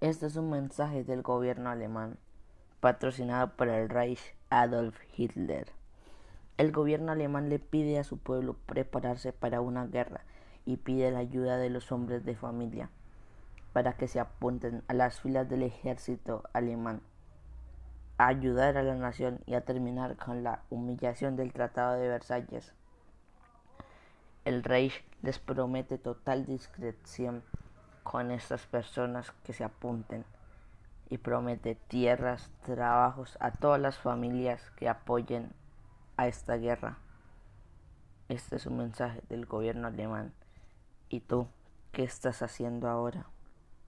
Este es un mensaje del gobierno alemán, patrocinado por el Reich Adolf Hitler. El gobierno alemán le pide a su pueblo prepararse para una guerra y pide la ayuda de los hombres de familia para que se apunten a las filas del ejército alemán, a ayudar a la nación y a terminar con la humillación del Tratado de Versalles. El Reich les promete total discreción con estas personas que se apunten y promete tierras, trabajos a todas las familias que apoyen a esta guerra. Este es un mensaje del gobierno alemán. ¿Y tú qué estás haciendo ahora?